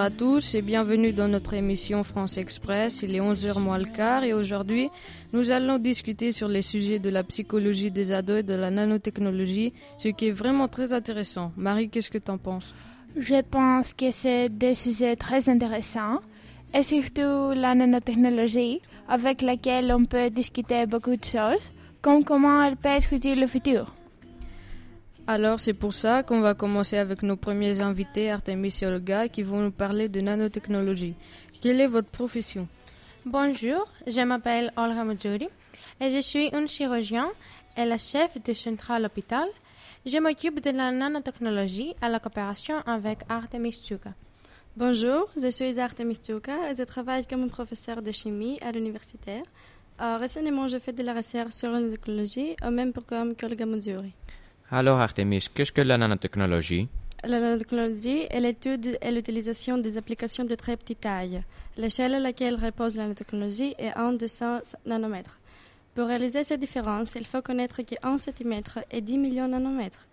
à tous et bienvenue dans notre émission France Express. Il est 11h moins le quart et aujourd'hui, nous allons discuter sur les sujets de la psychologie des ados et de la nanotechnologie, ce qui est vraiment très intéressant. Marie, qu'est-ce que tu en penses? Je pense que c'est des sujets très intéressants et surtout la nanotechnologie avec laquelle on peut discuter beaucoup de choses, comme comment elle peut être utile au futur. Alors c'est pour ça qu'on va commencer avec nos premiers invités, Artemis et Olga, qui vont nous parler de nanotechnologie. Quelle est votre profession Bonjour, je m'appelle Olga Mojouri et je suis une chirurgien et la chef du central hôpital. Je m'occupe de la nanotechnologie à la coopération avec Artemis Tsuka. Bonjour, je suis Artemis Tsuka et je travaille comme professeur de chimie à l'université. Euh, récemment, je fais de la recherche sur la nanotechnologie au même programme qu'Olga Mojouri. Alors Artemis, qu'est-ce que la nanotechnologie? La nanotechnologie est l'étude et l'utilisation des applications de très petite taille. L'échelle à laquelle repose la nanotechnologie est 1 de 100 nanomètres. Pour réaliser cette différence, il faut connaître que 1 cm est 10 millions de nanomètres.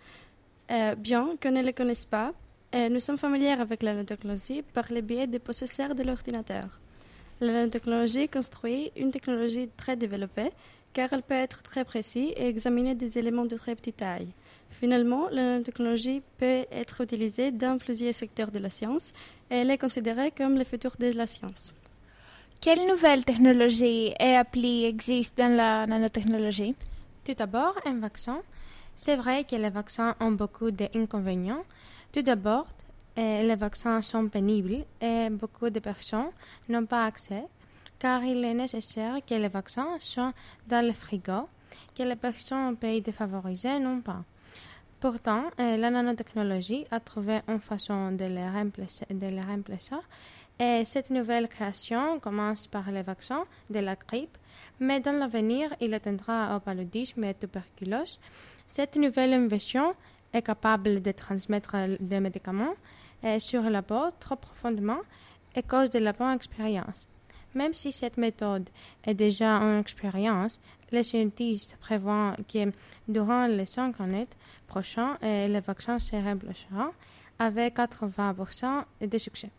Euh, bien qu'on ne les connaisse pas, euh, nous sommes familiers avec la nanotechnologie par le biais des processeurs de l'ordinateur. La nanotechnologie construit une technologie très développée car elle peut être très précise et examiner des éléments de très petite taille. Finalement, la nanotechnologie peut être utilisée dans plusieurs secteurs de la science et elle est considérée comme le futur de la science. Quelles nouvelles technologies et applis existent dans la nanotechnologie? Tout d'abord, un vaccin. C'est vrai que les vaccins ont beaucoup d'inconvénients. Tout d'abord, eh, les vaccins sont pénibles et beaucoup de personnes n'ont pas accès car il est nécessaire que les vaccins soient dans le frigo, que les personnes en pays défavorisés n'ont pas. Pourtant, euh, la nanotechnologie a trouvé une façon de les remplacer, et cette nouvelle création commence par les vaccins de la grippe, mais dans l'avenir, il atteindra au paludisme et tuberculose. Cette nouvelle invention est capable de transmettre des médicaments euh, sur la peau trop profondément à cause de la bonne expérience. Même si cette méthode est déjà une expérience, les scientifiques prévoient que durant les cinq années prochaines, le vaccin se remplacera avec 80% de succès.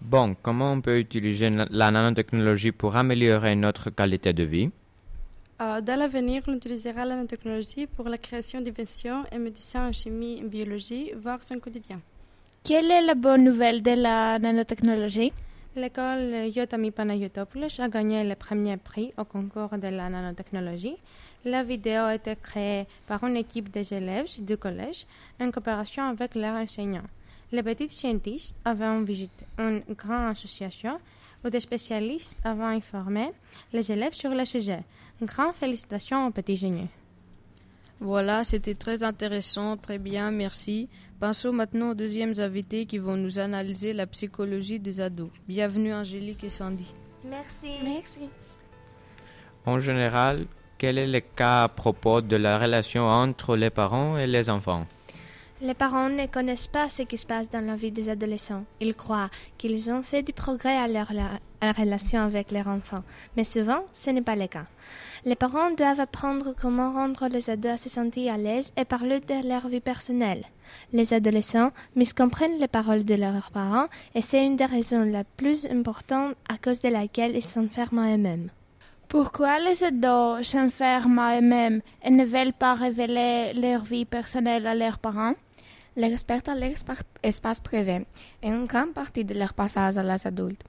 Bon, comment on peut utiliser la nanotechnologie pour améliorer notre qualité de vie? Euh, Dans l'avenir, on utilisera la nanotechnologie pour la création d'inventions en médecine, en chimie, en biologie, voire son quotidien. Quelle est la bonne nouvelle de la nanotechnologie? L'école Yotami Panayotopoulos a gagné le premier prix au concours de la nanotechnologie. La vidéo a été créée par une équipe des élèves du collège en coopération avec leurs enseignants. Les petits scientifiques avaient visité une grande association où des spécialistes avaient informé les élèves sur le sujet. Grande félicitations aux petits génies. Voilà, c'était très intéressant, très bien, merci. Passons maintenant aux deuxièmes invités qui vont nous analyser la psychologie des ados. Bienvenue Angélique et Sandy. Merci. Merci. En général, quel est le cas à propos de la relation entre les parents et les enfants? Les parents ne connaissent pas ce qui se passe dans la vie des adolescents. Ils croient qu'ils ont fait du progrès à leur relation avec leurs enfants, mais souvent ce n'est pas le cas. Les parents doivent apprendre comment rendre les ados à se sentir à l'aise et parler de leur vie personnelle. Les adolescents miscomprennent les paroles de leurs parents et c'est une des raisons les plus importantes à cause de laquelle ils s'enferment à eux-mêmes. Pourquoi les ados s'enferment à eux-mêmes et ne veulent pas révéler leur vie personnelle à leurs parents? Respectent à leur espace privé et une grande partie de leur passage à l'âge adulte.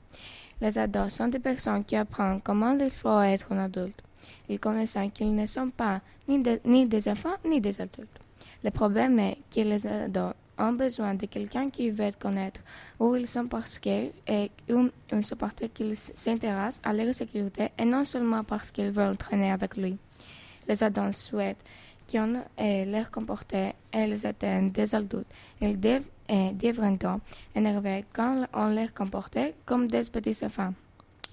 Les ados sont des personnes qui apprennent comment il faut être un adulte. Ils connaissent qu'ils ne sont pas ni, ni des enfants ni des adultes. Le problème est que les ados ont besoin de quelqu'un qui veut connaître où ils sont parce qu'ils un supporter qu'ils s'intéressent à leur sécurité et non seulement parce qu'ils veulent traîner avec lui. Les ados souhaitent qu'on leur comporter et les atteignent des adultes. Ils deviennent énervés quand on les comporte comme des petits enfants.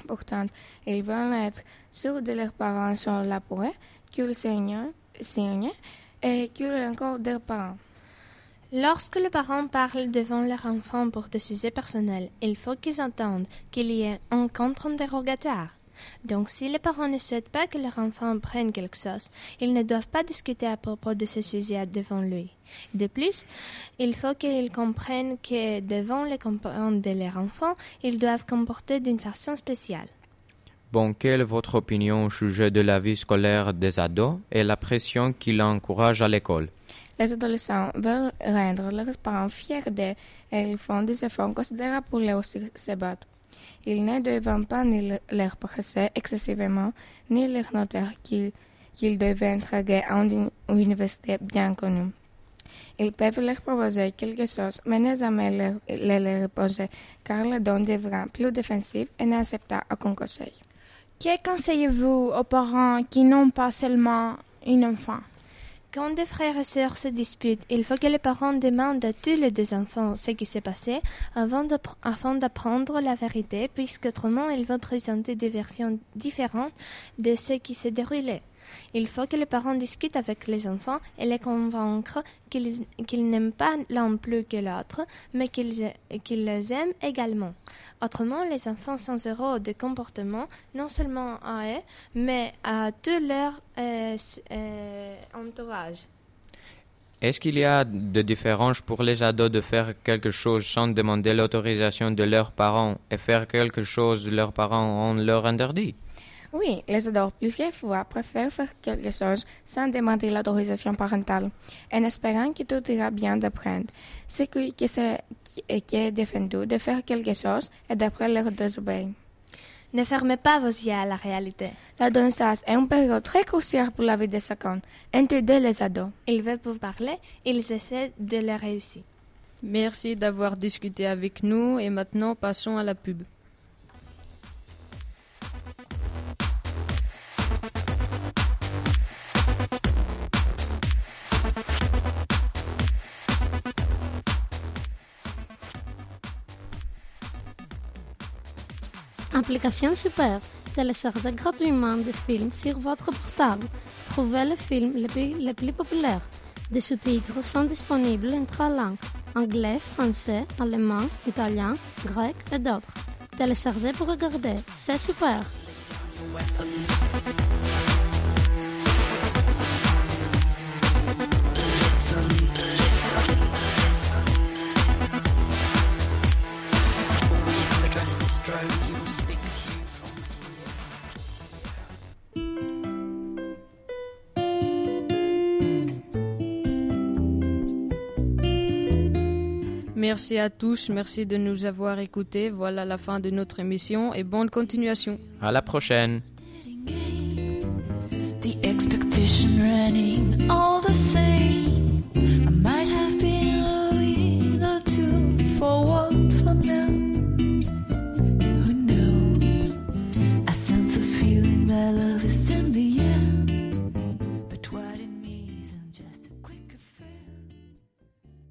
Pourtant, ils veulent être sûrs de leurs parents sont là pour qu'ils signent et qu'ils ont encore des parents. Lorsque les parents parlent devant leur enfant pour des sujets personnels, il faut qu'ils entendent qu'il y ait un contre-interrogatoire. Donc si les parents ne souhaitent pas que leur enfant prenne quelque chose, ils ne doivent pas discuter à propos de ce sujet devant lui. De plus, il faut qu'ils comprennent que devant les compagnons de leur enfant, ils doivent comporter d'une façon spéciale. Bon, quelle est votre opinion au sujet de la vie scolaire des ados et la pression qu'ils encouragent à l'école? Les adolescents veulent rendre leurs parents fiers d'eux et ils font des efforts considérables pour leur se battre. Ils ne doivent pas ni leur presser excessivement, ni leur noter qu'ils qu'ils devaient entreguer à une université bien connue. Ils peuvent leur proposer quelque chose, mais ne jamais leur, les leur reposer, car le don devra plus défensif et n'accepte aucun conseil. Que conseillez-vous aux parents qui n'ont pas seulement un enfant? Quand des frères et sœurs se disputent, il faut que les parents demandent à tous les deux enfants ce qui s'est passé avant d'apprendre la vérité, puisqu'autrement ils vont présenter des versions différentes de ce qui s'est déroulé. Il faut que les parents discutent avec les enfants et les convaincre qu'ils n'aiment pas l'un plus que l'autre, mais qu'ils les aiment également. Autrement, les enfants sans zéro de comportement, non seulement à eux, mais à tout leur euh, euh, entourage. Est-ce qu'il y a de différences pour les ados de faire quelque chose sans demander l'autorisation de leurs parents et faire quelque chose leurs parents ont leur interdit? Oui, les ados plusieurs fois préfèrent faire quelque chose sans demander l'autorisation parentale, en espérant que tout ira bien d'apprendre. Ce qui, est défendu de faire quelque chose et d'après leur désobéir. Ne fermez pas vos yeux à la réalité. L'adolescence est une période très cruciale pour la vie de chacun, inclus les ados. Ils veulent vous parler, ils essaient de le réussir. Merci d'avoir discuté avec nous et maintenant passons à la pub. Application super. Téléchargez gratuitement des films sur votre portable. Trouvez les films les plus, les plus populaires. Des sous-titres sont disponibles en trois langues anglais, français, allemand, italien, grec et d'autres. Téléchargez pour regarder. C'est super. Merci à tous, merci de nous avoir écoutés. Voilà la fin de notre émission et bonne continuation. À la prochaine The expectation running all the same.